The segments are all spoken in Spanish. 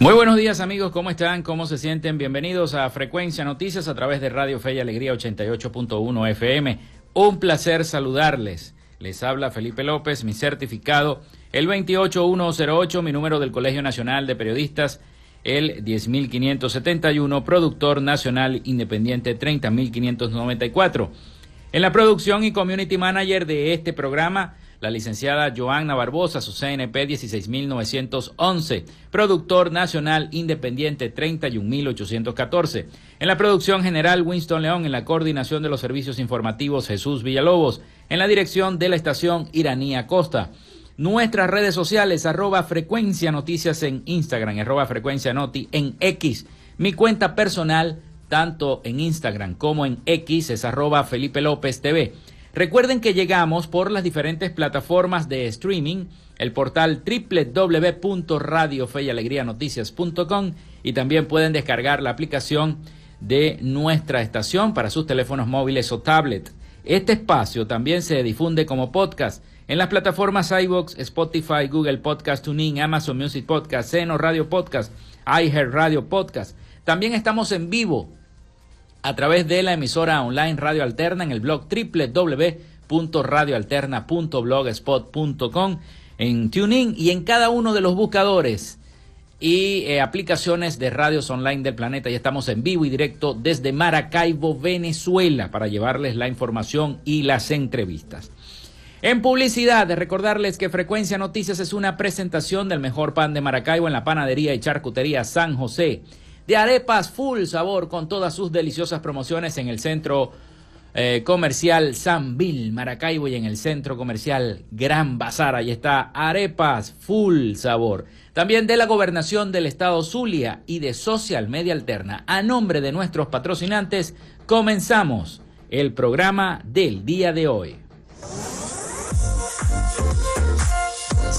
Muy buenos días amigos, ¿cómo están? ¿Cómo se sienten? Bienvenidos a Frecuencia Noticias a través de Radio Fe y Alegría 88.1 FM. Un placer saludarles. Les habla Felipe López, mi certificado, el 28108, mi número del Colegio Nacional de Periodistas, el 10571, productor nacional independiente 30594. En la producción y community manager de este programa, la licenciada Joanna Barbosa, su CNP 16911, productor nacional independiente 31814. En la producción general Winston León, en la coordinación de los servicios informativos Jesús Villalobos, en la dirección de la estación Iranía Costa. Nuestras redes sociales, arroba frecuencia noticias en Instagram, arroba frecuencia noti en X. Mi cuenta personal, tanto en Instagram como en X, es arroba Felipe López TV. Recuerden que llegamos por las diferentes plataformas de streaming, el portal www.radiofeyalegrianoticias.com y también pueden descargar la aplicación de nuestra estación para sus teléfonos móviles o tablet. Este espacio también se difunde como podcast en las plataformas iVoox, Spotify, Google Podcast, TuneIn, Amazon Music Podcast, Seno Radio Podcast, iHeart Radio Podcast. También estamos en vivo a través de la emisora online Radio Alterna en el blog www.radioalterna.blogspot.com, en TuneIn y en cada uno de los buscadores y eh, aplicaciones de radios online del planeta. Ya estamos en vivo y directo desde Maracaibo, Venezuela, para llevarles la información y las entrevistas. En publicidad, recordarles que Frecuencia Noticias es una presentación del mejor pan de Maracaibo en la panadería y charcutería San José de arepas full sabor con todas sus deliciosas promociones en el centro eh, comercial San Bill, Maracaibo y en el centro comercial Gran Bazar. Ahí está arepas full sabor. También de la gobernación del estado Zulia y de Social Media Alterna. A nombre de nuestros patrocinantes, comenzamos el programa del día de hoy.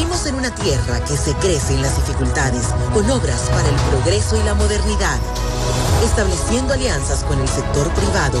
Vivimos en una tierra que se crece en las dificultades con obras para el progreso y la modernidad, estableciendo alianzas con el sector privado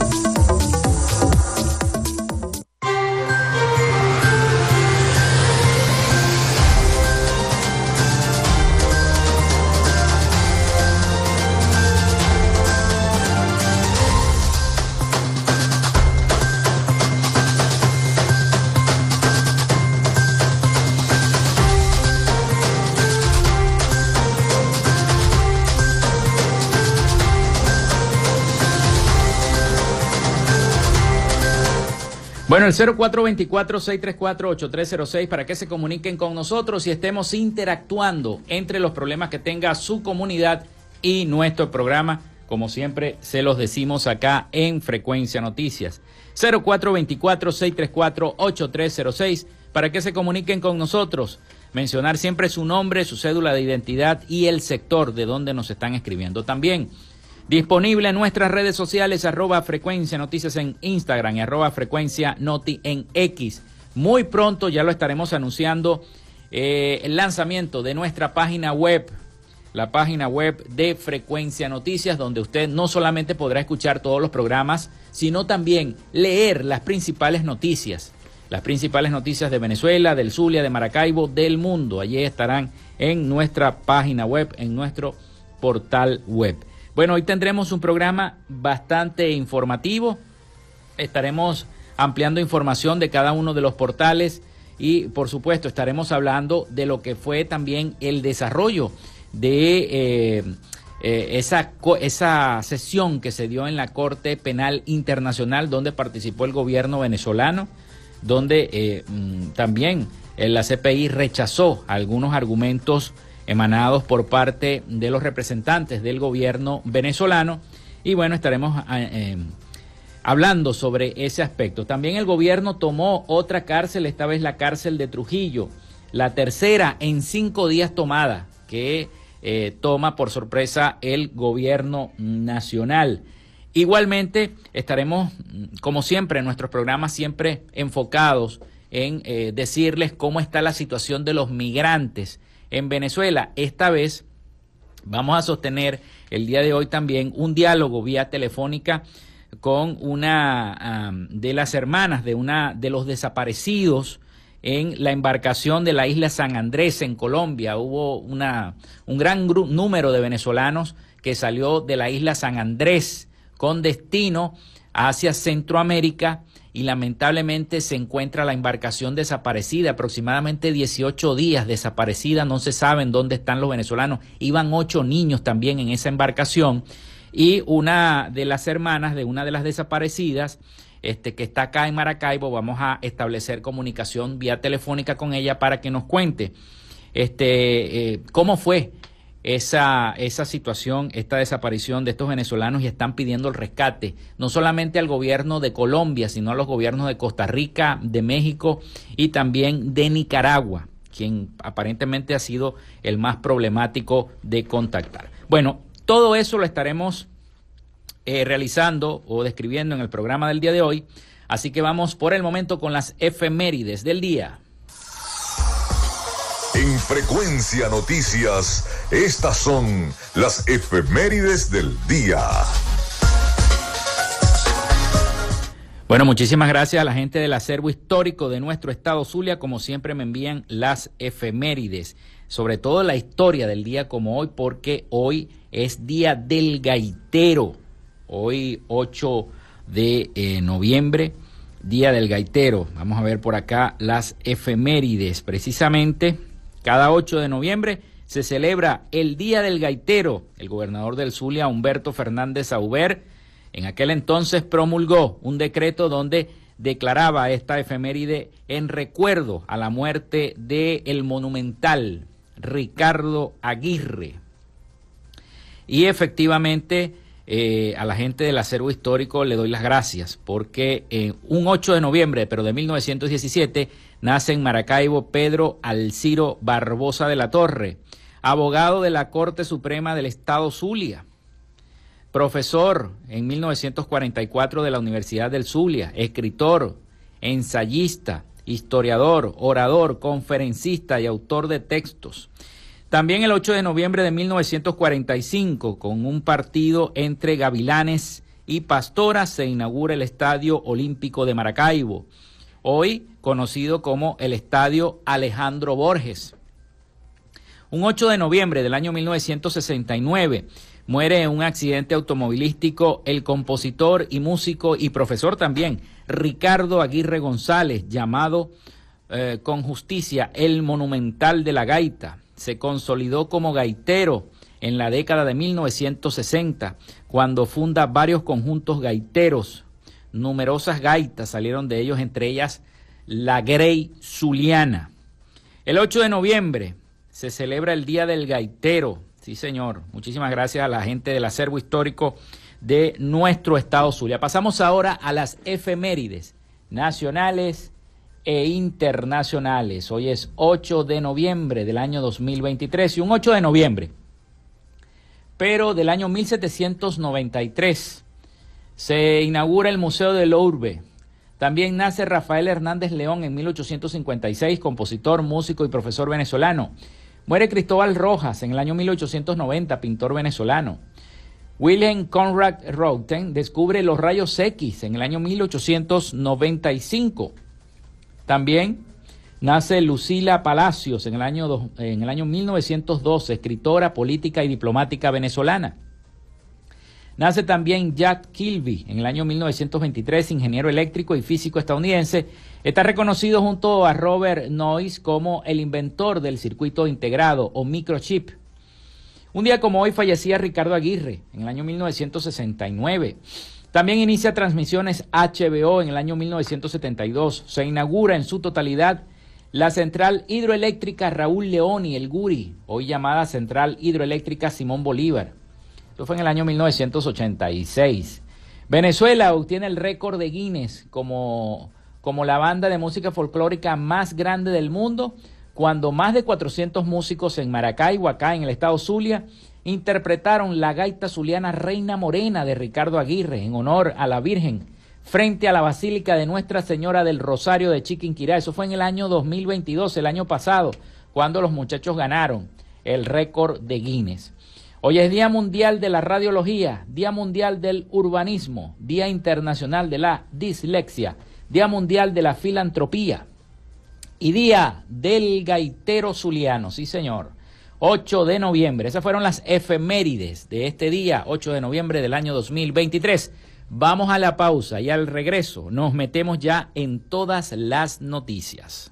Bueno, el 0424-634-8306 para que se comuniquen con nosotros y estemos interactuando entre los problemas que tenga su comunidad y nuestro programa. Como siempre, se los decimos acá en Frecuencia Noticias. 0424-634-8306 para que se comuniquen con nosotros. Mencionar siempre su nombre, su cédula de identidad y el sector de donde nos están escribiendo también. Disponible en nuestras redes sociales, arroba frecuencia noticias en Instagram y arroba frecuencia noti en X. Muy pronto ya lo estaremos anunciando eh, el lanzamiento de nuestra página web, la página web de Frecuencia Noticias, donde usted no solamente podrá escuchar todos los programas, sino también leer las principales noticias, las principales noticias de Venezuela, del Zulia, de Maracaibo, del mundo. Allí estarán en nuestra página web, en nuestro portal web. Bueno, hoy tendremos un programa bastante informativo. Estaremos ampliando información de cada uno de los portales y por supuesto estaremos hablando de lo que fue también el desarrollo de eh, eh, esa, esa sesión que se dio en la Corte Penal Internacional donde participó el gobierno venezolano, donde eh, mm, también la CPI rechazó algunos argumentos emanados por parte de los representantes del gobierno venezolano. Y bueno, estaremos ah, eh, hablando sobre ese aspecto. También el gobierno tomó otra cárcel, esta vez la cárcel de Trujillo, la tercera en cinco días tomada, que eh, toma por sorpresa el gobierno nacional. Igualmente estaremos, como siempre, en nuestros programas siempre enfocados en eh, decirles cómo está la situación de los migrantes en Venezuela. Esta vez vamos a sostener el día de hoy también un diálogo vía telefónica con una de las hermanas de una de los desaparecidos en la embarcación de la isla San Andrés en Colombia. Hubo una, un gran número de venezolanos que salió de la isla San Andrés con destino hacia Centroamérica y lamentablemente se encuentra la embarcación desaparecida, aproximadamente 18 días desaparecida, no se saben dónde están los venezolanos. Iban ocho niños también en esa embarcación y una de las hermanas de una de las desaparecidas, este, que está acá en Maracaibo, vamos a establecer comunicación vía telefónica con ella para que nos cuente este, eh, cómo fue esa, esa situación, esta desaparición de estos venezolanos y están pidiendo el rescate, no solamente al gobierno de Colombia, sino a los gobiernos de Costa Rica, de México y también de Nicaragua, quien aparentemente ha sido el más problemático de contactar. Bueno, todo eso lo estaremos eh, realizando o describiendo en el programa del día de hoy. Así que vamos por el momento con las efemérides del día. En Frecuencia Noticias, estas son las efemérides del día. Bueno, muchísimas gracias a la gente del acervo histórico de nuestro estado Zulia. Como siempre me envían las efemérides, sobre todo la historia del día como hoy, porque hoy es Día del Gaitero. Hoy 8 de eh, noviembre, Día del Gaitero. Vamos a ver por acá las efemérides. Precisamente, cada 8 de noviembre se celebra el Día del Gaitero. El gobernador del Zulia, Humberto Fernández Auber, en aquel entonces promulgó un decreto donde declaraba esta efeméride en recuerdo a la muerte de el monumental Ricardo Aguirre. Y efectivamente eh, a la gente del acervo histórico le doy las gracias porque en un 8 de noviembre, pero de 1917, nace en Maracaibo Pedro Alciro Barbosa de la Torre, abogado de la Corte Suprema del Estado Zulia. Profesor en 1944 de la Universidad del Zulia, escritor, ensayista, historiador, orador, conferencista y autor de textos. También el 8 de noviembre de 1945, con un partido entre Gavilanes y Pastoras, se inaugura el Estadio Olímpico de Maracaibo, hoy conocido como el Estadio Alejandro Borges. Un 8 de noviembre del año 1969, Muere en un accidente automovilístico el compositor y músico y profesor también, Ricardo Aguirre González, llamado eh, con justicia el monumental de la gaita. Se consolidó como gaitero en la década de 1960, cuando funda varios conjuntos gaiteros. Numerosas gaitas salieron de ellos, entre ellas la Grey Zuliana. El 8 de noviembre se celebra el Día del Gaitero, Sí, señor. Muchísimas gracias a la gente del acervo histórico de nuestro estado Zulia. Pasamos ahora a las efemérides nacionales e internacionales. Hoy es 8 de noviembre del año 2023 y un 8 de noviembre, pero del año 1793 se inaugura el Museo de Lourbe. También nace Rafael Hernández León en 1856, compositor, músico y profesor venezolano. Muere Cristóbal Rojas en el año 1890, pintor venezolano. William Conrad Röntgen descubre los rayos X en el año 1895. También nace Lucila Palacios en el año, en el año 1912, escritora, política y diplomática venezolana. Nace también Jack Kilby en el año 1923, ingeniero eléctrico y físico estadounidense. Está reconocido junto a Robert Noyce como el inventor del circuito integrado o microchip. Un día como hoy fallecía Ricardo Aguirre en el año 1969. También inicia transmisiones HBO en el año 1972. Se inaugura en su totalidad la central hidroeléctrica Raúl Leoni, el Guri, hoy llamada Central Hidroeléctrica Simón Bolívar fue en el año 1986. Venezuela obtiene el récord de Guinness como, como la banda de música folclórica más grande del mundo, cuando más de 400 músicos en Maracaibo, acá en el estado Zulia, interpretaron la gaita zuliana Reina Morena de Ricardo Aguirre en honor a la Virgen frente a la Basílica de Nuestra Señora del Rosario de Chiquinquirá. Eso fue en el año 2022, el año pasado, cuando los muchachos ganaron el récord de Guinness. Hoy es Día Mundial de la Radiología, Día Mundial del Urbanismo, Día Internacional de la Dislexia, Día Mundial de la Filantropía y Día del Gaitero Zuliano. Sí, señor. 8 de noviembre. Esas fueron las efemérides de este día, 8 de noviembre del año 2023. Vamos a la pausa y al regreso nos metemos ya en todas las noticias.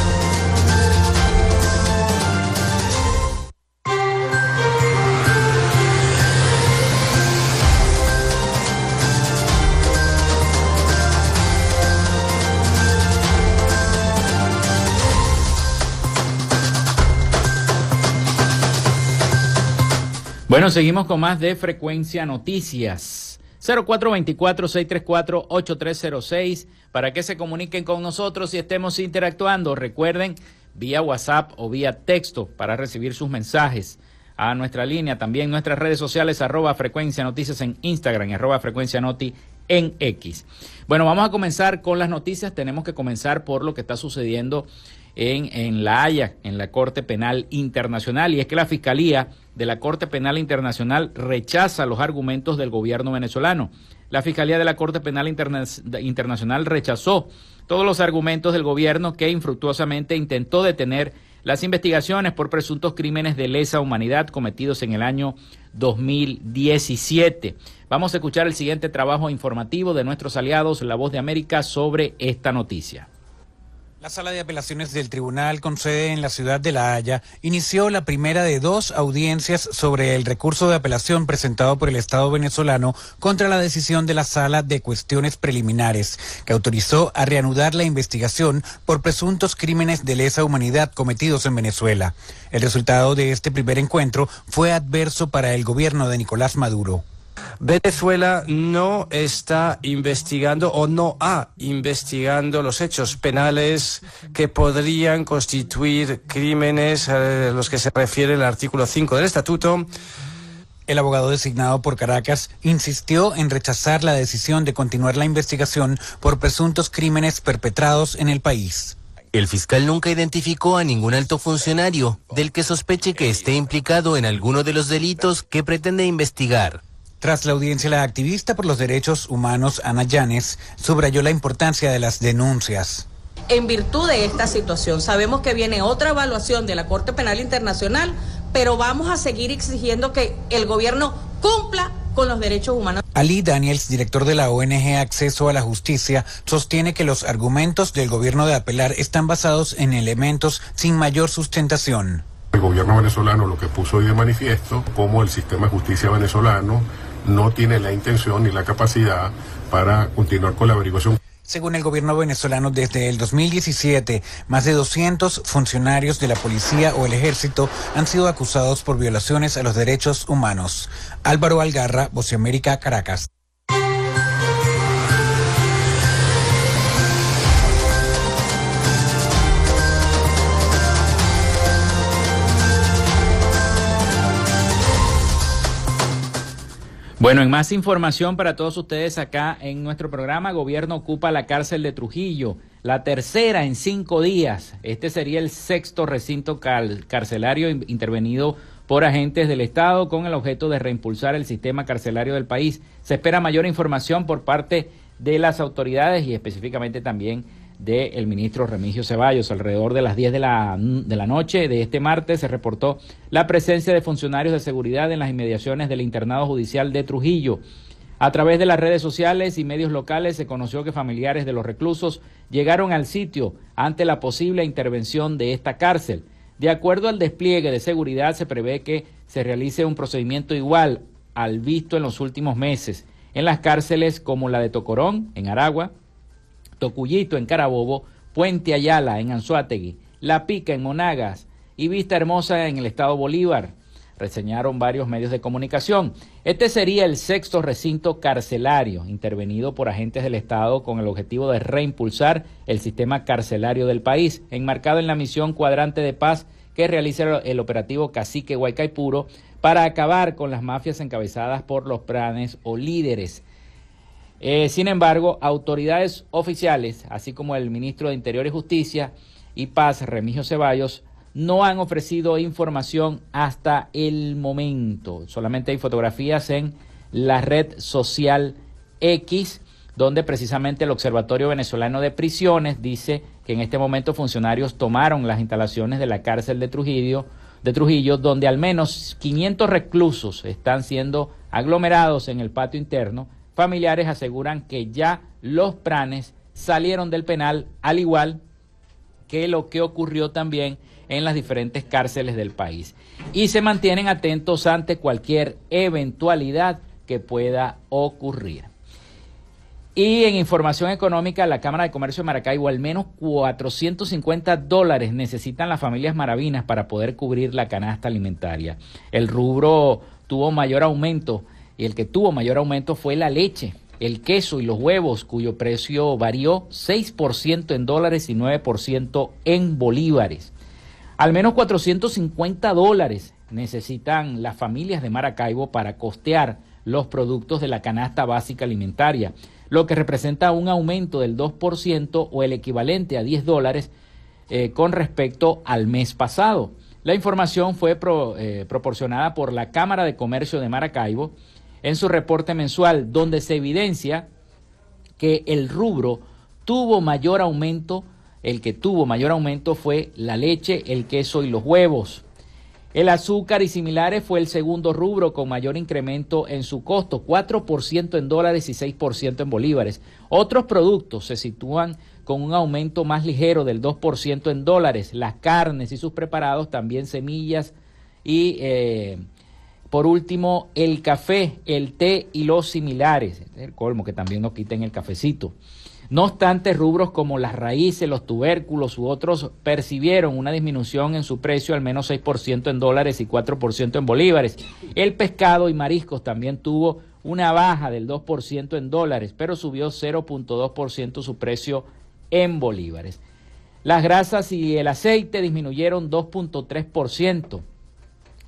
Bueno, seguimos con más de Frecuencia Noticias. 0424-634-8306 para que se comuniquen con nosotros y estemos interactuando. Recuerden, vía WhatsApp o vía texto para recibir sus mensajes a nuestra línea. También nuestras redes sociales, arroba Frecuencia Noticias en Instagram, arroba Frecuencia Noti en X. Bueno, vamos a comenzar con las noticias. Tenemos que comenzar por lo que está sucediendo en, en La Haya, en la Corte Penal Internacional. Y es que la Fiscalía de la Corte Penal Internacional rechaza los argumentos del gobierno venezolano. La Fiscalía de la Corte Penal Internacional rechazó todos los argumentos del gobierno que infructuosamente intentó detener las investigaciones por presuntos crímenes de lesa humanidad cometidos en el año 2017. Vamos a escuchar el siguiente trabajo informativo de nuestros aliados, La Voz de América, sobre esta noticia. La sala de apelaciones del tribunal con sede en la ciudad de La Haya inició la primera de dos audiencias sobre el recurso de apelación presentado por el Estado venezolano contra la decisión de la sala de cuestiones preliminares, que autorizó a reanudar la investigación por presuntos crímenes de lesa humanidad cometidos en Venezuela. El resultado de este primer encuentro fue adverso para el gobierno de Nicolás Maduro. Venezuela no está investigando o no ha investigando los hechos penales que podrían constituir crímenes a los que se refiere el artículo 5 del estatuto. El abogado designado por Caracas insistió en rechazar la decisión de continuar la investigación por presuntos crímenes perpetrados en el país. El fiscal nunca identificó a ningún alto funcionario del que sospeche que esté implicado en alguno de los delitos que pretende investigar. Tras la audiencia, la activista por los derechos humanos Ana Llanes subrayó la importancia de las denuncias. En virtud de esta situación, sabemos que viene otra evaluación de la Corte Penal Internacional, pero vamos a seguir exigiendo que el gobierno cumpla con los derechos humanos. Ali Daniels, director de la ONG Acceso a la Justicia, sostiene que los argumentos del gobierno de apelar están basados en elementos sin mayor sustentación. El gobierno venezolano lo que puso hoy de manifiesto, como el sistema de justicia venezolano no tiene la intención ni la capacidad para continuar con la averiguación. Según el gobierno venezolano, desde el 2017, más de 200 funcionarios de la policía o el ejército han sido acusados por violaciones a los derechos humanos. Álvaro Algarra, América, Caracas. Bueno, en más información para todos ustedes acá en nuestro programa, Gobierno ocupa la cárcel de Trujillo, la tercera en cinco días. Este sería el sexto recinto carcelario intervenido por agentes del Estado con el objeto de reimpulsar el sistema carcelario del país. Se espera mayor información por parte de las autoridades y específicamente también del ministro Remigio Ceballos. Alrededor de las 10 de la, de la noche de este martes se reportó la presencia de funcionarios de seguridad en las inmediaciones del internado judicial de Trujillo. A través de las redes sociales y medios locales se conoció que familiares de los reclusos llegaron al sitio ante la posible intervención de esta cárcel. De acuerdo al despliegue de seguridad, se prevé que se realice un procedimiento igual al visto en los últimos meses en las cárceles como la de Tocorón, en Aragua, Tocuyito en Carabobo, Puente Ayala en Anzuategui, La Pica en Monagas y Vista Hermosa en el estado Bolívar. Reseñaron varios medios de comunicación. Este sería el sexto recinto carcelario intervenido por agentes del Estado con el objetivo de reimpulsar el sistema carcelario del país, enmarcado en la misión Cuadrante de Paz que realiza el operativo Cacique Huaycaipuro para acabar con las mafias encabezadas por los planes o líderes eh, sin embargo, autoridades oficiales, así como el ministro de Interior y Justicia y Paz, Remigio Ceballos, no han ofrecido información hasta el momento. Solamente hay fotografías en la red social X, donde precisamente el Observatorio Venezolano de Prisiones dice que en este momento funcionarios tomaron las instalaciones de la cárcel de Trujillo, de Trujillo, donde al menos 500 reclusos están siendo aglomerados en el patio interno Familiares aseguran que ya los pranes salieron del penal, al igual que lo que ocurrió también en las diferentes cárceles del país. Y se mantienen atentos ante cualquier eventualidad que pueda ocurrir. Y en información económica, la Cámara de Comercio de Maracaibo, al menos 450 dólares necesitan las familias maravinas para poder cubrir la canasta alimentaria. El rubro tuvo mayor aumento y el que tuvo mayor aumento fue la leche, el queso y los huevos, cuyo precio varió 6% en dólares y 9% en bolívares. Al menos 450 dólares necesitan las familias de Maracaibo para costear los productos de la canasta básica alimentaria, lo que representa un aumento del 2% o el equivalente a 10 dólares eh, con respecto al mes pasado. La información fue eh, proporcionada por la Cámara de Comercio de Maracaibo en su reporte mensual, donde se evidencia que el rubro tuvo mayor aumento, el que tuvo mayor aumento fue la leche, el queso y los huevos. El azúcar y similares fue el segundo rubro con mayor incremento en su costo, 4% en dólares y 6% en bolívares. Otros productos se sitúan con un aumento más ligero del 2% en dólares. Las carnes y sus preparados, también semillas y, eh, por último, el café, el té y los similares. el colmo que también nos quiten el cafecito. No obstante, rubros como las raíces, los tubérculos u otros percibieron una disminución en su precio al menos 6% en dólares y 4% en bolívares. El pescado y mariscos también tuvo una baja del 2% en dólares, pero subió 0.2% su precio en bolívares. Las grasas y el aceite disminuyeron 2.3%,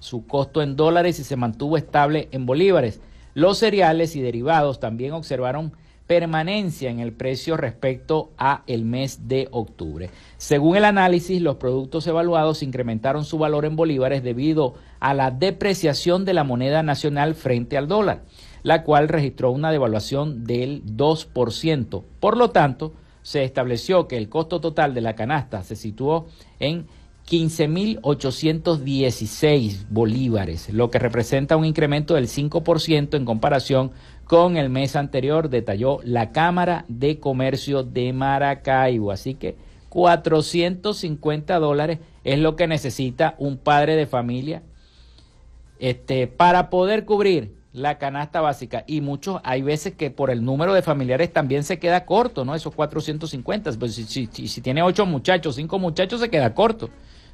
su costo en dólares y se mantuvo estable en bolívares. Los cereales y derivados también observaron permanencia en el precio respecto a el mes de octubre. Según el análisis, los productos evaluados incrementaron su valor en bolívares debido a la depreciación de la moneda nacional frente al dólar, la cual registró una devaluación del 2%. Por lo tanto, se estableció que el costo total de la canasta se situó en 15.816 bolívares, lo que representa un incremento del 5% en comparación con el mes anterior, detalló la Cámara de Comercio de Maracaibo. Así que 450 dólares es lo que necesita un padre de familia este, para poder cubrir la canasta básica. Y muchos, hay veces que por el número de familiares también se queda corto, ¿no? Esos 450. Pues si, si, si tiene ocho muchachos, cinco muchachos, se queda corto,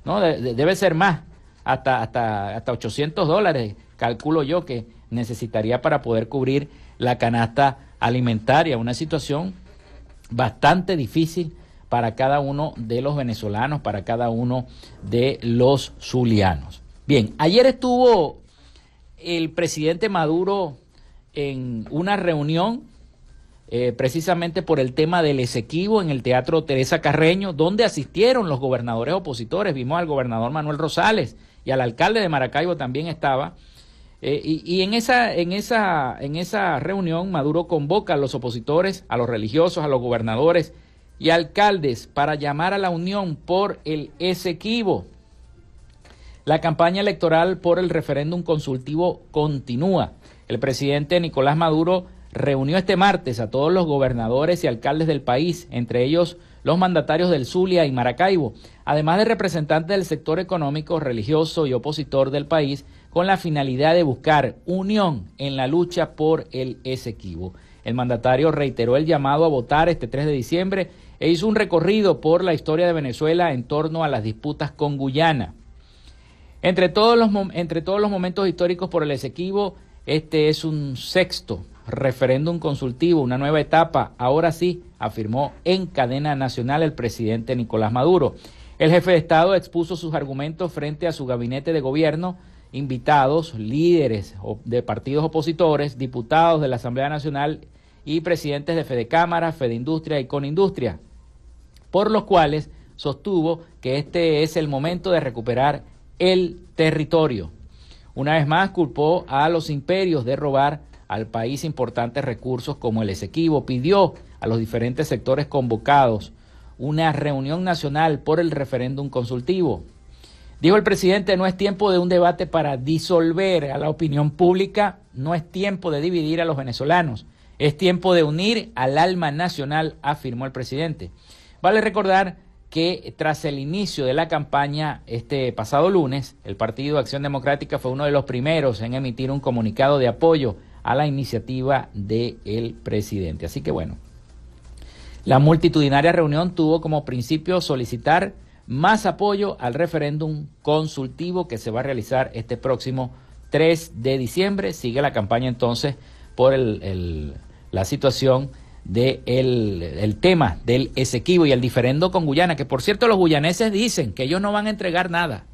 ¿no? debe ser más, hasta, hasta, hasta 800 dólares, calculo yo que necesitaría para poder cubrir la canasta alimentaria, una situación bastante difícil para cada uno de los venezolanos, para cada uno de los zulianos. Bien, ayer estuvo el presidente Maduro en una reunión eh, precisamente por el tema del Esequibo en el Teatro Teresa Carreño, donde asistieron los gobernadores opositores. Vimos al gobernador Manuel Rosales y al alcalde de Maracaibo también estaba. Eh, y, en, esa, en, esa, en esa reunión Maduro convoca a los opositores, a los religiosos, a los gobernadores y alcaldes para llamar a la unión por el Esequibo. La campaña electoral por el referéndum consultivo continúa. El presidente Nicolás Maduro reunió este martes a todos los gobernadores y alcaldes del país, entre ellos los mandatarios del Zulia y Maracaibo, además de representantes del sector económico, religioso y opositor del país, con la finalidad de buscar unión en la lucha por el Esequibo. El mandatario reiteró el llamado a votar este 3 de diciembre e hizo un recorrido por la historia de Venezuela en torno a las disputas con Guyana. Entre todos los, entre todos los momentos históricos por el Esequibo, este es un sexto referéndum consultivo, una nueva etapa, ahora sí, afirmó en cadena nacional el presidente Nicolás Maduro. El jefe de Estado expuso sus argumentos frente a su gabinete de gobierno, invitados, líderes de partidos opositores, diputados de la Asamblea Nacional y presidentes de Fede Cámara, Fede Industria y Conindustria, por los cuales sostuvo que este es el momento de recuperar el territorio. Una vez más culpó a los imperios de robar al país importantes recursos como el Esequibo, pidió a los diferentes sectores convocados una reunión nacional por el referéndum consultivo. Dijo el presidente, no es tiempo de un debate para disolver a la opinión pública, no es tiempo de dividir a los venezolanos, es tiempo de unir al alma nacional, afirmó el presidente. Vale recordar que tras el inicio de la campaña este pasado lunes, el Partido Acción Democrática fue uno de los primeros en emitir un comunicado de apoyo a la iniciativa del presidente. Así que bueno, la multitudinaria reunión tuvo como principio solicitar más apoyo al referéndum consultivo que se va a realizar este próximo 3 de diciembre. Sigue la campaña entonces por el, la situación del de el tema del Esequibo y el diferendo con Guyana, que por cierto los guyaneses dicen que ellos no van a entregar nada.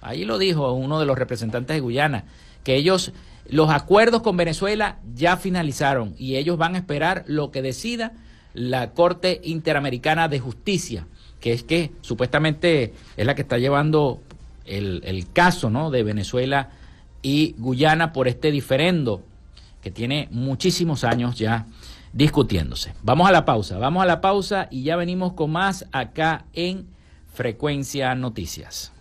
Ahí lo dijo uno de los representantes de Guyana, que ellos, los acuerdos con Venezuela ya finalizaron y ellos van a esperar lo que decida la Corte Interamericana de Justicia, que es que supuestamente es la que está llevando el, el caso ¿no? de Venezuela y Guyana por este diferendo que tiene muchísimos años ya discutiéndose. Vamos a la pausa, vamos a la pausa y ya venimos con más acá en Frecuencia Noticias.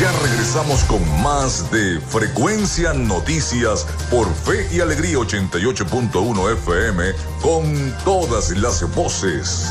Ya regresamos con más de Frecuencia Noticias por Fe y Alegría 88.1 FM con todas las voces.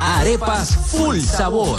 Arepas Full Sabor.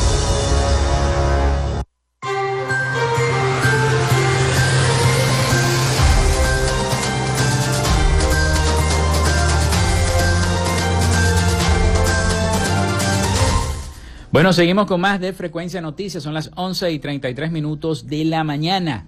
Bueno, seguimos con más de Frecuencia Noticias. Son las 11 y 33 minutos de la mañana.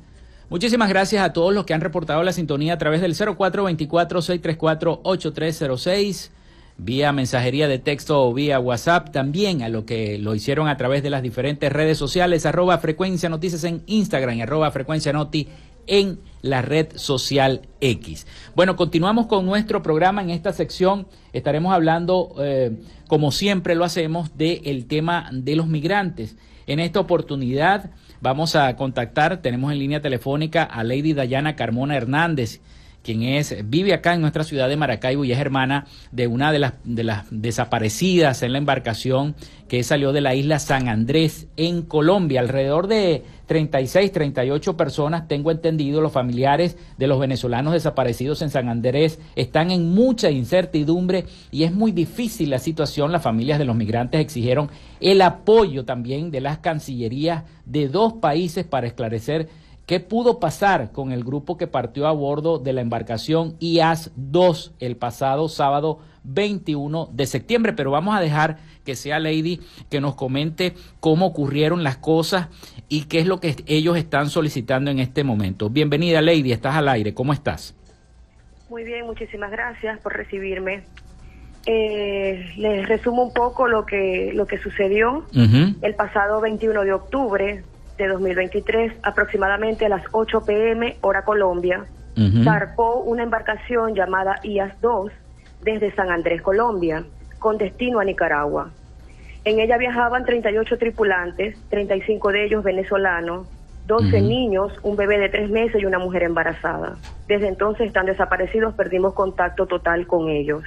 Muchísimas gracias a todos los que han reportado la sintonía a través del 0424-634-8306, vía mensajería de texto o vía WhatsApp, también a lo que lo hicieron a través de las diferentes redes sociales, arroba Frecuencia Noticias en Instagram arroba Frecuencia Noti en la red social X. Bueno, continuamos con nuestro programa. En esta sección estaremos hablando, eh, como siempre lo hacemos, del tema de los migrantes. En esta oportunidad vamos a contactar, tenemos en línea telefónica a Lady Dayana Carmona Hernández, quien es, vive acá en nuestra ciudad de Maracaibo y es hermana de una de las, de las desaparecidas en la embarcación que salió de la isla San Andrés en Colombia. Alrededor de 36, 38 personas, tengo entendido, los familiares de los venezolanos desaparecidos en San Andrés están en mucha incertidumbre y es muy difícil la situación. Las familias de los migrantes exigieron el apoyo también de las cancillerías de dos países para esclarecer ¿Qué pudo pasar con el grupo que partió a bordo de la embarcación IAS-2 el pasado sábado 21 de septiembre? Pero vamos a dejar que sea Lady que nos comente cómo ocurrieron las cosas y qué es lo que ellos están solicitando en este momento. Bienvenida Lady, estás al aire, ¿cómo estás? Muy bien, muchísimas gracias por recibirme. Eh, les resumo un poco lo que lo que sucedió el pasado 21 de octubre de 2023, aproximadamente a las 8 pm, hora Colombia, zarpó una embarcación llamada IAS-2 desde San Andrés, Colombia, con destino a Nicaragua. En ella viajaban 38 tripulantes, 35 de ellos venezolanos, 12 niños, un bebé de tres meses y una mujer embarazada. Desde entonces están desaparecidos, perdimos contacto total con ellos.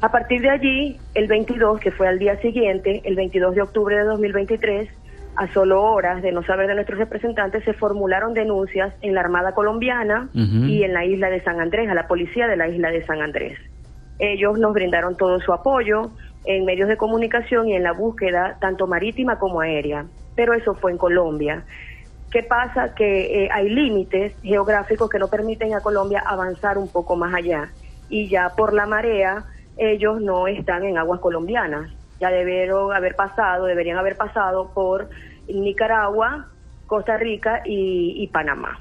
A partir de allí, el 22, que fue al día siguiente, el 22 de octubre de 2023, a solo horas de no saber de nuestros representantes, se formularon denuncias en la Armada colombiana y en la isla de San Andrés, a la policía de la isla de San Andrés. Ellos nos brindaron todo su apoyo en medios de comunicación y en la búsqueda tanto marítima como aérea, pero eso fue en Colombia. ¿Qué pasa? Que eh, hay límites geográficos que no permiten a Colombia avanzar un poco más allá y ya por la marea ellos no están en aguas colombianas ya debieron haber pasado, deberían haber pasado por Nicaragua, Costa Rica y, Panamá.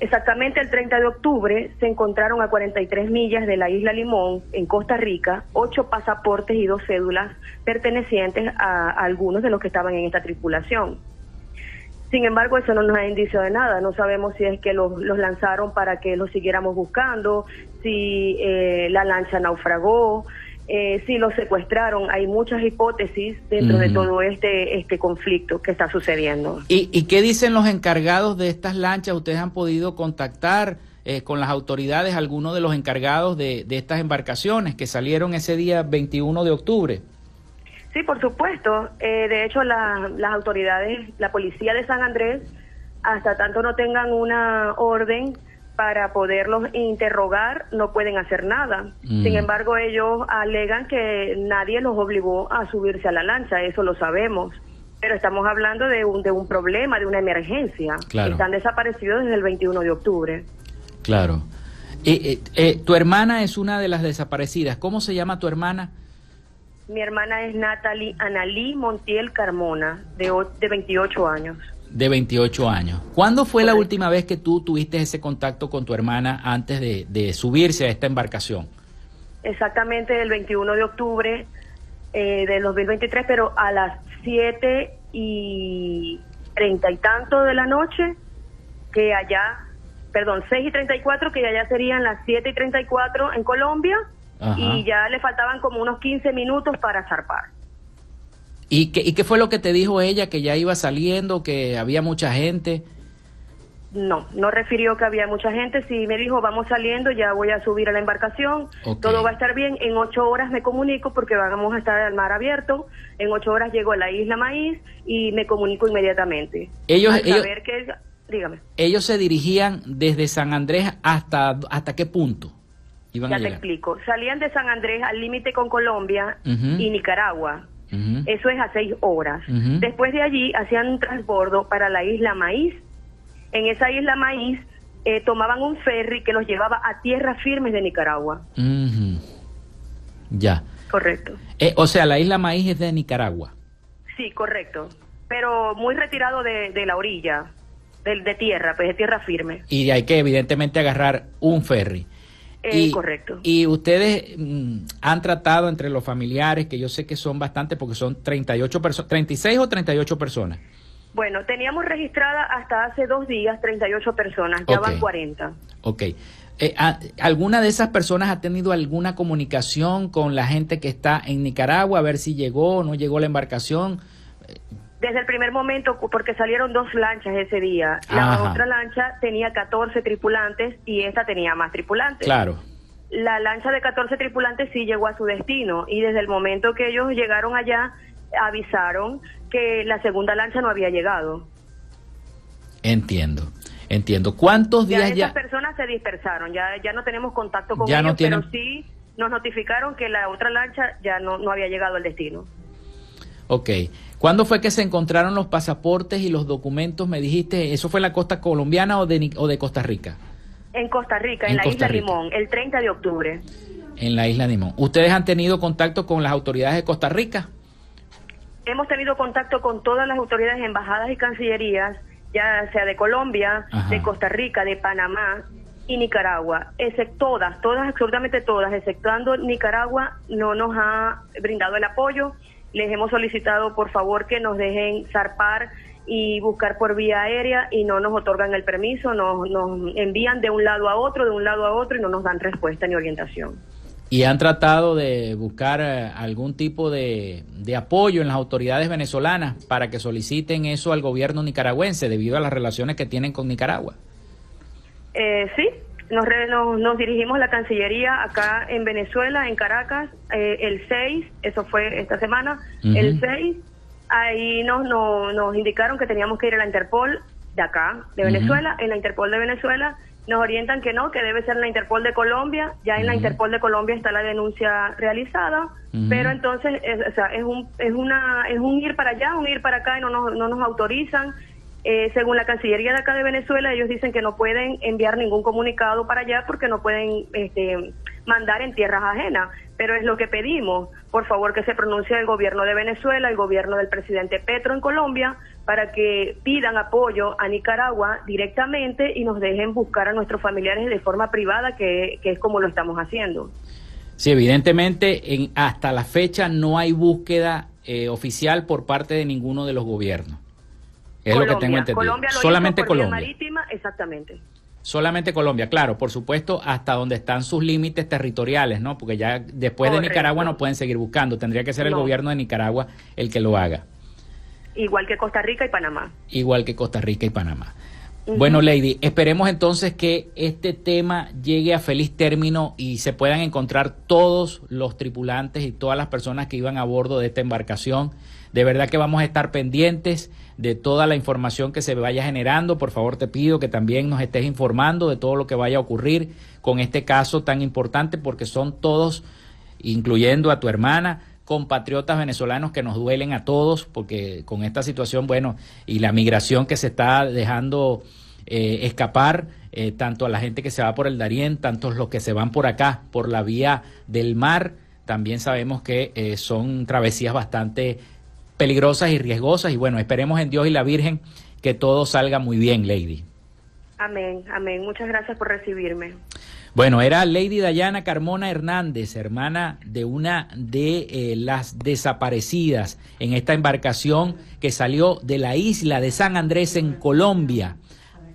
Exactamente el 30 de octubre se encontraron a 43 millas de la isla Limón, en Costa Rica, ocho pasaportes y dos cédulas pertenecientes a, algunos de los que estaban en esta tripulación. Sin embargo, eso no nos da indicio de nada. No sabemos si es que los, lanzaron para que los siguiéramos buscando, si eh, la lancha naufragó, eh, si lo secuestraron. Hay muchas hipótesis dentro de todo este, este conflicto que está sucediendo. ¿Y, qué dicen los encargados de estas lanchas? ¿Ustedes han podido contactar eh, con las autoridades algunos de los encargados de, estas embarcaciones que salieron ese día 21 de octubre? Sí, por supuesto. Eh, de hecho, las autoridades, la policía de San Andrés, hasta tanto no tengan una orden para poderlos interrogar no pueden hacer nada. Mm. Sin embargo, ellos alegan que nadie los obligó a subirse a la lancha, eso lo sabemos. Pero estamos hablando de un, de un problema, de una emergencia. Están desaparecidos desde el 21 de octubre. Claro. Eh, eh, eh, tu hermana es una de las desaparecidas. ¿Cómo se llama tu hermana? Mi hermana es Natalie Analí Montiel Carmona, de, de 28 años de 28 años. ¿Cuándo fue la última vez que tú tuviste ese contacto con tu hermana antes de, subirse a esta embarcación? Exactamente el 21 de octubre eh, del 2023, pero a las 7 y 30 y tanto de la noche, que allá, perdón, 6 y 34, que allá serían las 7 y 34 en Colombia, y ya le faltaban como unos 15 minutos para zarpar. ¿Y qué, ¿Y qué fue lo que te dijo ella? ¿Que ya iba saliendo, que había mucha gente? No, no refirió que había mucha gente. Sí me dijo, vamos saliendo, ya voy a subir a la embarcación, todo va a estar bien. En ocho horas me comunico porque vamos a estar al mar abierto. En ocho horas llego a la isla Maíz y me comunico inmediatamente. Ellos, ellos, dígame. ellos se dirigían desde San Andrés hasta, hasta qué punto. Iban ya te explico. Salían de San Andrés al límite con Colombia y Nicaragua eso es a seis horas. Después de allí hacían un transbordo para la isla Maíz. En esa isla Maíz eh, tomaban un ferry que los llevaba a tierras firmes de Nicaragua. Ya. Correcto. Eh, o sea, la isla Maíz es de Nicaragua. Sí, correcto. Pero muy retirado de, la orilla, de, de, tierra, pues de tierra firme. Y hay que evidentemente agarrar un ferry. Eh, y, correcto. Y ustedes mm, han tratado entre los familiares, que yo sé que son bastantes porque son 38 personas, 36 o 38 personas. Bueno, teníamos registrada hasta hace dos días 38 personas, ya van 40. Ok. Eh, ¿Alguna de esas personas ha tenido alguna comunicación con la gente que está en Nicaragua a ver si llegó o no llegó la embarcación? Desde el primer momento, porque salieron dos lanchas ese día. La otra lancha tenía 14 tripulantes y esta tenía más tripulantes. Claro. La lancha de 14 tripulantes sí llegó a su destino y desde el momento que ellos llegaron allá avisaron que la segunda lancha no había llegado. Entiendo. Entiendo. ¿Cuántos días ya? Esas personas se dispersaron, ya, ya no tenemos contacto con ellos, pero sí nos notificaron que la otra lancha ya no, no había llegado al destino. Ok. ¿Cuándo fue que se encontraron los pasaportes y los documentos? Me dijiste, ¿eso fue en la costa colombiana o de, o de Costa Rica? En Costa Rica, en, la isla Limón, el 30 de octubre. En la isla Limón. ¿Ustedes han tenido contacto con las autoridades de Costa Rica? Hemos tenido contacto con todas las autoridades, embajadas y cancillerías, ya sea de Colombia, de Costa Rica, de Panamá y Nicaragua. Excepto todas, todas, absolutamente todas, exceptuando Nicaragua, no nos ha brindado el apoyo les hemos solicitado por favor que nos dejen zarpar y buscar por vía aérea y no nos otorgan el permiso, nos, nos envían de un lado a otro, de un lado a otro y no nos dan respuesta ni orientación. ¿Y han tratado de buscar eh, algún tipo de, de, apoyo en las autoridades venezolanas para que soliciten eso al gobierno nicaragüense debido a las relaciones que tienen con Nicaragua? Eh, sí, nos, nos, dirigimos a la Cancillería acá en Venezuela, en Caracas, eh, el 6, eso fue esta semana, el 6, ahí nos, nos, indicaron que teníamos que ir a la Interpol de acá, de Venezuela, en la Interpol de Venezuela, nos orientan que no, que debe ser la Interpol de Colombia, ya en la Interpol de Colombia está la denuncia realizada, pero entonces es, o sea, es, un, es, una, es un ir para allá, un ir para acá y no nos, no nos autorizan, eh, según la Cancillería de acá de Venezuela, ellos dicen que no pueden enviar ningún comunicado para allá porque no pueden este, mandar en tierras ajenas. Pero es lo que pedimos, por favor, que se pronuncie el gobierno de Venezuela, el gobierno del presidente Petro en Colombia, para que pidan apoyo a Nicaragua directamente y nos dejen buscar a nuestros familiares de forma privada, que, es como lo estamos haciendo. Sí, evidentemente en, hasta la fecha no hay búsqueda eh, oficial por parte de ninguno de los gobiernos. Es lo que tengo entendido. Solamente Colombia. marítima, exactamente. Solamente Colombia, claro, por supuesto, hasta donde están sus límites territoriales, ¿no? Porque ya después de Nicaragua no pueden seguir buscando, tendría que ser el gobierno de Nicaragua el que lo haga. Igual que Costa Rica y Panamá. Igual que Costa Rica y Panamá. Bueno, Lady, esperemos entonces que este tema llegue a feliz término y se puedan encontrar todos los tripulantes y todas las personas que iban a bordo de esta embarcación. De verdad que vamos a estar pendientes de toda la información que se vaya generando. Por favor, te pido que también nos estés informando de todo lo que vaya a ocurrir con este caso tan importante porque son todos, incluyendo a tu hermana, compatriotas venezolanos que nos duelen a todos porque con esta situación, bueno, y la migración que se está dejando eh, escapar, eh, tanto a la gente que se va por el Darién, tanto los que se van por acá, por la vía del mar, también sabemos que eh, son travesías bastante peligrosas y riesgosas y bueno, esperemos en Dios y la Virgen que todo salga muy bien, Lady. Amén, amén. Muchas gracias por recibirme. Bueno, era Lady Dayana Carmona Hernández, hermana de una de eh, las desaparecidas en esta embarcación que salió de la isla de San Andrés en Colombia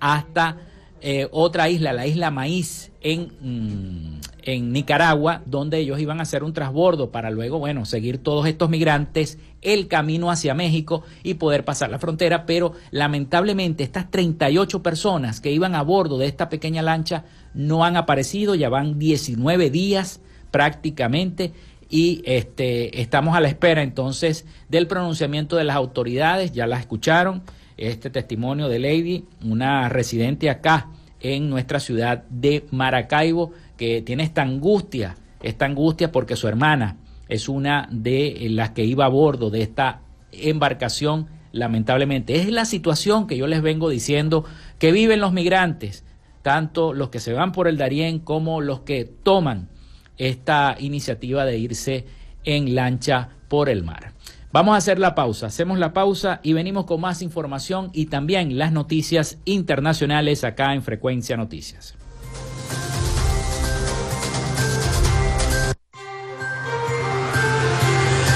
hasta eh, otra isla, la isla Maíz en, mm, en Nicaragua, donde ellos iban a hacer un transbordo para luego, bueno, seguir todos estos migrantes el camino hacia México y poder pasar la frontera, pero lamentablemente estas 38 personas que iban a bordo de esta pequeña lancha no han aparecido, ya van 19 días prácticamente y este, estamos a la espera entonces del pronunciamiento de las autoridades, ya las escucharon, este testimonio de Lady, una residente acá en nuestra ciudad de Maracaibo, que tiene esta angustia, esta angustia porque su hermana es una de las que iba a bordo de esta embarcación, lamentablemente. Es la situación que yo les vengo diciendo que viven los migrantes, tanto los que se van por el Darién como los que toman esta iniciativa de irse en lancha por el mar. Vamos a hacer la pausa, hacemos la pausa y venimos con más información y también las noticias internacionales acá en Frecuencia Noticias.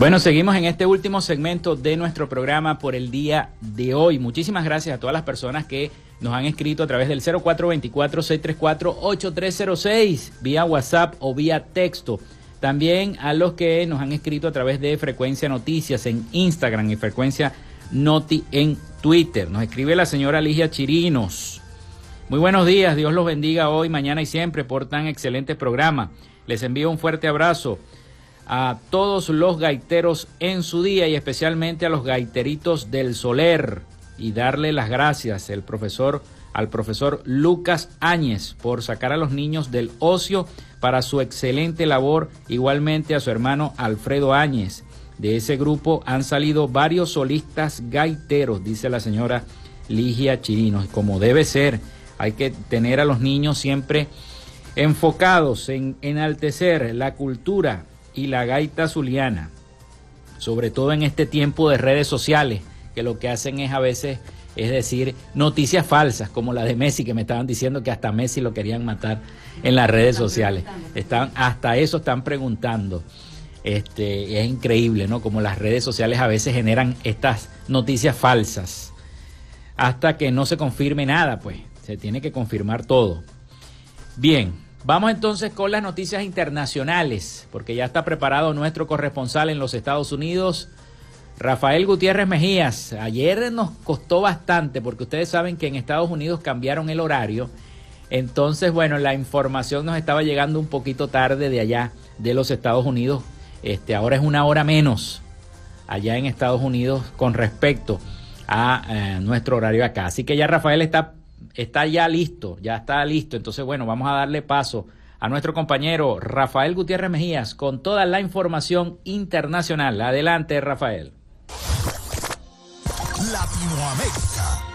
Bueno, seguimos en este último segmento de nuestro programa por el día de hoy. Muchísimas gracias a todas las personas que nos han escrito a través del 0424-634-8306, vía WhatsApp o vía texto. También a los que nos han escrito a través de Frecuencia Noticias en Instagram y Frecuencia Noti en Twitter. Nos escribe la señora Ligia Chirinos. Muy buenos días, Dios los bendiga hoy, mañana y siempre por tan excelente programa. Les envío un fuerte abrazo a todos los gaiteros en su día y especialmente a los gaiteritos del Soler y darle las gracias el profesor al profesor Lucas Áñez por sacar a los niños del ocio para su excelente labor, igualmente a su hermano Alfredo Áñez. De ese grupo han salido varios solistas gaiteros, dice la señora Ligia Chirinos, como debe ser. Hay que tener a los niños siempre enfocados en enaltecer la cultura y la gaita zuliana, sobre todo en este tiempo de redes sociales, que lo que hacen es a veces es decir noticias falsas, como la de Messi, que me estaban diciendo que hasta Messi lo querían matar en las redes sociales. Están, hasta eso están preguntando. Este, es increíble, ¿no? Como las redes sociales a veces generan estas noticias falsas. Hasta que no se confirme nada, pues. Se tiene que confirmar todo. Bien, Vamos entonces con las noticias internacionales, porque ya está preparado nuestro corresponsal en los Estados Unidos, Rafael Gutiérrez Mejías. Ayer nos costó bastante, porque ustedes saben que en Estados Unidos cambiaron el horario. Entonces, bueno, la información nos estaba llegando un poquito tarde de allá, de los Estados Unidos. Este, ahora es una hora menos allá en Estados Unidos con respecto a eh, nuestro horario acá. Así que ya Rafael está está ya listo, ya está listo. Entonces, bueno, vamos a darle paso a nuestro compañero Rafael Gutiérrez Mejías con toda la información internacional. Adelante, Rafael. Latinoamérica.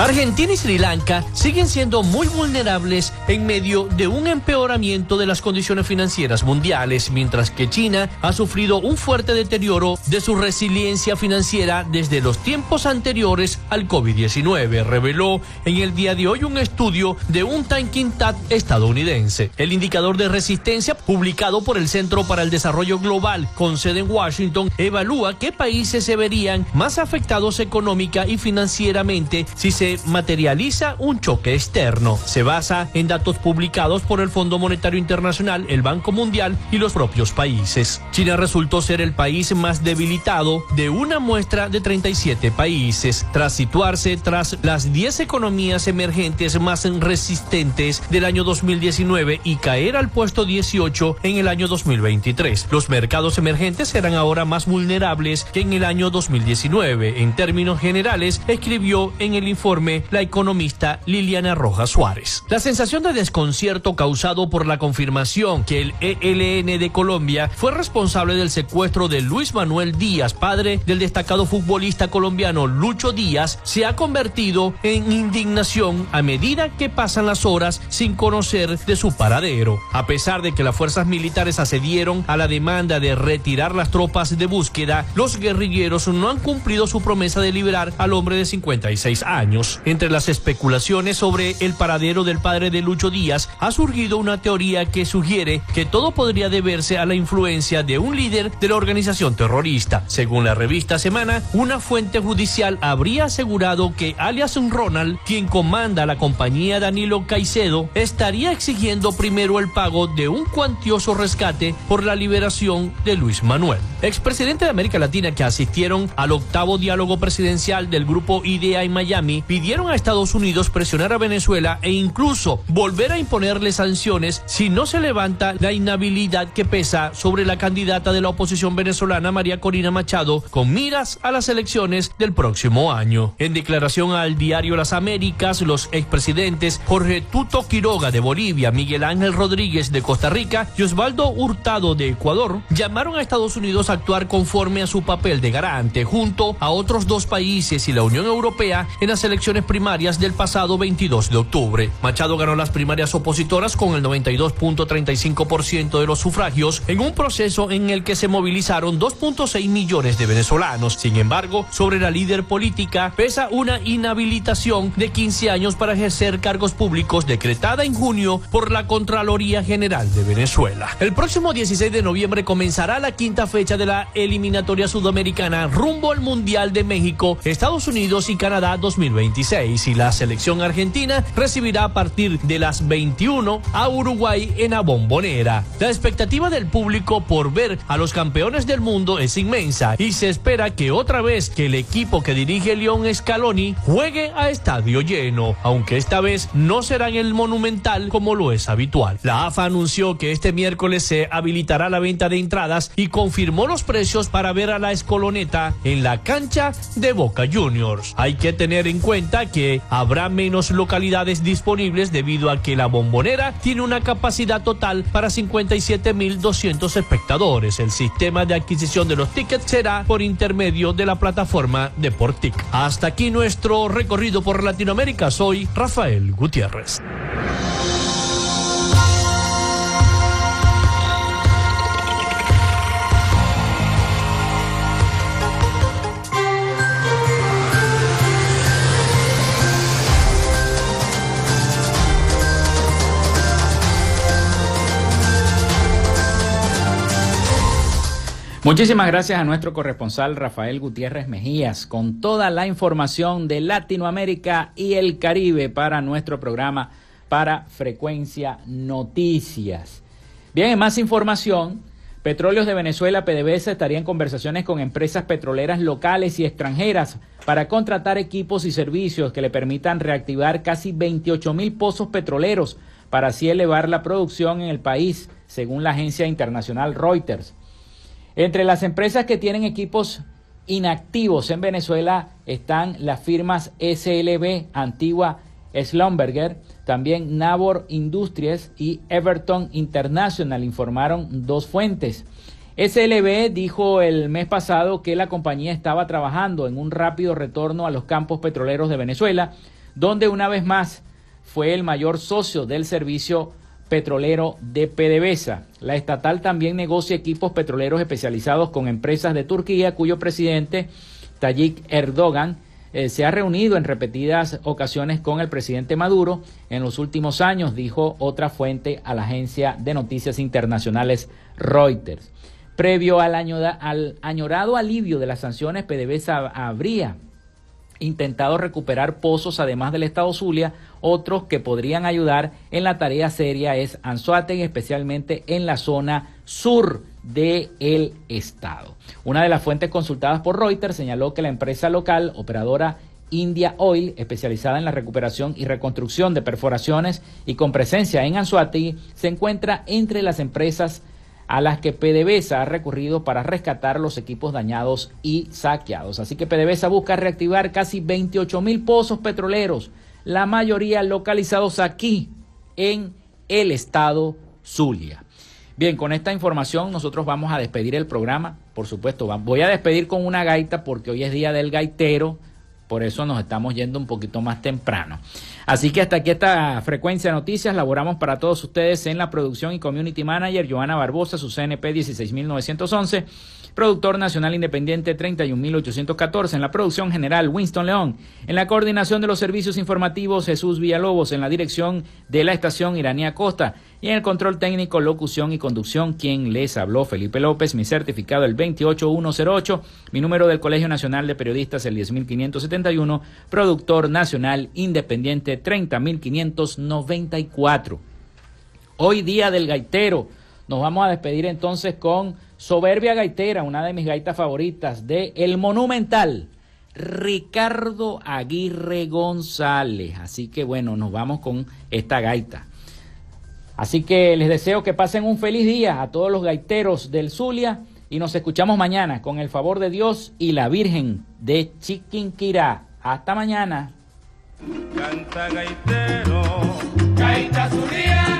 Argentina y Sri Lanka siguen siendo muy vulnerables en medio de un empeoramiento de las condiciones financieras mundiales, mientras que China ha sufrido un fuerte deterioro de su resiliencia financiera desde los tiempos anteriores al COVID-19, reveló en el día de hoy un estudio de un Tanquintat estadounidense. El indicador de resistencia publicado por el Centro para el Desarrollo Global con sede en Washington evalúa qué países se verían más afectados económica y financieramente si se materializa un choque externo. Se basa en datos publicados por el Fondo Monetario Internacional, el Banco Mundial y los propios países. China resultó ser el país más debilitado de una muestra de 37 países, tras situarse tras las 10 economías emergentes más resistentes del año 2019 y caer al puesto 18 en el año 2023. Los mercados emergentes serán ahora más vulnerables que en el año 2019. En términos generales, escribió en el informe la economista Liliana Rojas Suárez. La sensación de desconcierto causado por la confirmación que el ELN de Colombia fue responsable del secuestro de Luis Manuel Díaz, padre del destacado futbolista colombiano Lucho Díaz, se ha convertido en indignación a medida que pasan las horas sin conocer de su paradero. A pesar de que las fuerzas militares accedieron a la demanda de retirar las tropas de búsqueda, los guerrilleros no han cumplido su promesa de liberar al hombre de 56 años. Entre las especulaciones sobre el paradero del padre de Lucho Díaz ha surgido una teoría que sugiere que todo podría deberse a la influencia de un líder de la organización terrorista. Según la revista Semana, una fuente judicial habría asegurado que alias Ronald, quien comanda la compañía Danilo Caicedo, estaría exigiendo primero el pago de un cuantioso rescate por la liberación de Luis Manuel. Expresidente de América Latina que asistieron al octavo diálogo presidencial del grupo IDEA en Miami pidieron a Estados Unidos presionar a Venezuela e incluso volver a imponerle sanciones si no se levanta la inhabilidad que pesa sobre la candidata de la oposición venezolana María Corina Machado con miras a las elecciones del próximo año. En declaración al diario Las Américas, los expresidentes Jorge Tuto Quiroga de Bolivia, Miguel Ángel Rodríguez de Costa Rica y Osvaldo Hurtado de Ecuador llamaron a Estados Unidos a actuar conforme a su papel de garante junto a otros dos países y la Unión Europea en las elecciones primarias del pasado 22 de octubre. Machado ganó las primarias opositoras con el 92.35% de los sufragios en un proceso en el que se movilizaron 2.6 millones de venezolanos. Sin embargo, sobre la líder política pesa una inhabilitación de 15 años para ejercer cargos públicos decretada en junio por la Contraloría General de Venezuela. El próximo 16 de noviembre comenzará la quinta fecha de la eliminatoria sudamericana rumbo al Mundial de México, Estados Unidos y Canadá 2026 y la selección argentina recibirá a partir de las 21 a Uruguay en la bombonera. La expectativa del público por ver a los campeones del mundo es inmensa y se espera que otra vez que el equipo que dirige León Scaloni juegue a estadio lleno, aunque esta vez no será en el Monumental como lo es habitual. La AFA anunció que este miércoles se habilitará la venta de entradas y confirmó los precios para ver a la Escoloneta en la cancha de Boca Juniors. Hay que tener en cuenta que habrá menos localidades disponibles debido a que la bombonera tiene una capacidad total para 57.200 espectadores. El sistema de adquisición de los tickets será por intermedio de la plataforma Deportic. Hasta aquí nuestro recorrido por Latinoamérica. Soy Rafael Gutiérrez. Muchísimas gracias a nuestro corresponsal Rafael Gutiérrez Mejías con toda la información de Latinoamérica y el Caribe para nuestro programa para Frecuencia Noticias. Bien, en más información, Petróleos de Venezuela, PDVSA, estaría en conversaciones con empresas petroleras locales y extranjeras para contratar equipos y servicios que le permitan reactivar casi 28 mil pozos petroleros para así elevar la producción en el país, según la agencia internacional Reuters. Entre las empresas que tienen equipos inactivos en Venezuela están las firmas SLB, Antigua Slumberger, también Nabor Industries y Everton International, informaron dos fuentes. SLB dijo el mes pasado que la compañía estaba trabajando en un rápido retorno a los campos petroleros de Venezuela, donde una vez más fue el mayor socio del servicio petrolero de PDVSA. La estatal también negocia equipos petroleros especializados con empresas de Turquía, cuyo presidente Tayyip Erdogan eh, se ha reunido en repetidas ocasiones con el presidente Maduro en los últimos años, dijo otra fuente a la agencia de noticias internacionales Reuters. Previo al, al añorado alivio de las sanciones, PDVSA habría intentado recuperar pozos además del estado Zulia, otros que podrían ayudar en la tarea seria es Anzuategui, especialmente en la zona sur del el estado. Una de las fuentes consultadas por Reuters señaló que la empresa local operadora India Oil, especializada en la recuperación y reconstrucción de perforaciones y con presencia en Anzuategui, se encuentra entre las empresas a las que PDVSA ha recurrido para rescatar los equipos dañados y saqueados. Así que PDVSA busca reactivar casi 28 mil pozos petroleros, la mayoría localizados aquí en el estado Zulia. Bien, con esta información nosotros vamos a despedir el programa. Por supuesto, voy a despedir con una gaita porque hoy es día del gaitero por eso nos estamos yendo un poquito más temprano. Así que hasta aquí esta frecuencia de noticias. Laboramos para todos ustedes en la producción y community manager Joana Barbosa, su CNP 16911. Productor nacional independiente 31814. En la producción general Winston León. En la coordinación de los servicios informativos Jesús Villalobos. En la dirección de la estación Iranía Costa. Y en el control técnico, locución y conducción, quien les habló, Felipe López, mi certificado el 28108, mi número del Colegio Nacional de Periodistas el 10571, productor nacional independiente 30594. Hoy día del gaitero. Nos vamos a despedir entonces con Soberbia Gaitera, una de mis gaitas favoritas de El Monumental. Ricardo Aguirre González. Así que bueno, nos vamos con esta gaita. Así que les deseo que pasen un feliz día a todos los gaiteros del Zulia y nos escuchamos mañana con el favor de Dios y la Virgen de Chiquinquirá. Hasta mañana. Canta gaitero, gaita zuliana,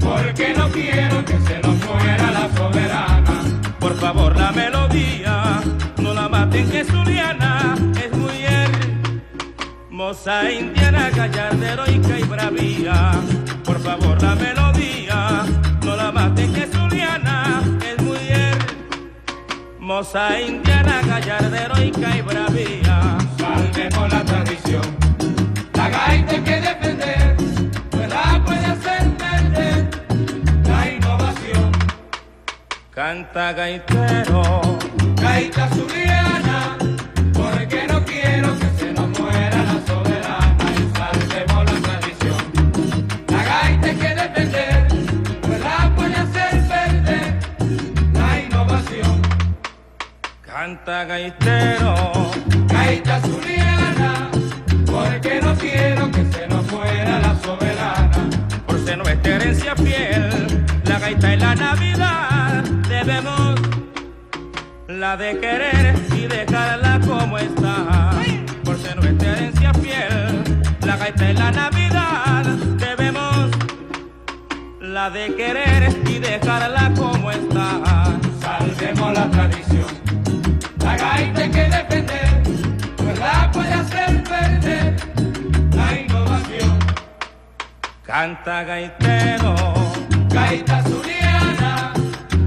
porque no quiero que se nos muera la soberana. Por favor, la melodía, no la maten que zuliana es muy hermosa, indiana, gallarda, heroica y bravía por favor la melodía, no la maten que Zuliana es muy hermosa, indiana, gallarda, heroica y bravía. Salvemos la tradición, la gaita que defender, Canta gaitero, gaita zuliana, porque no quiero que se nos muera la soberana y salvemos la tradición. La gaita hay que defender, pues la puede hacer perder la innovación. Canta gaitero, gaita zuliana, porque no quiero que se nos muera la soberana. por ser nuestra herencia fiel, la gaita y la Navidad debemos la de querer y dejarla como está. Por ser nuestra herencia fiel, la gaita y la Navidad debemos la de querer y dejarla como está. Salvemos la tradición, la gaita hay que defender, pues la puede hacer perder la innovación. Canta gaitero, gaita zuliana,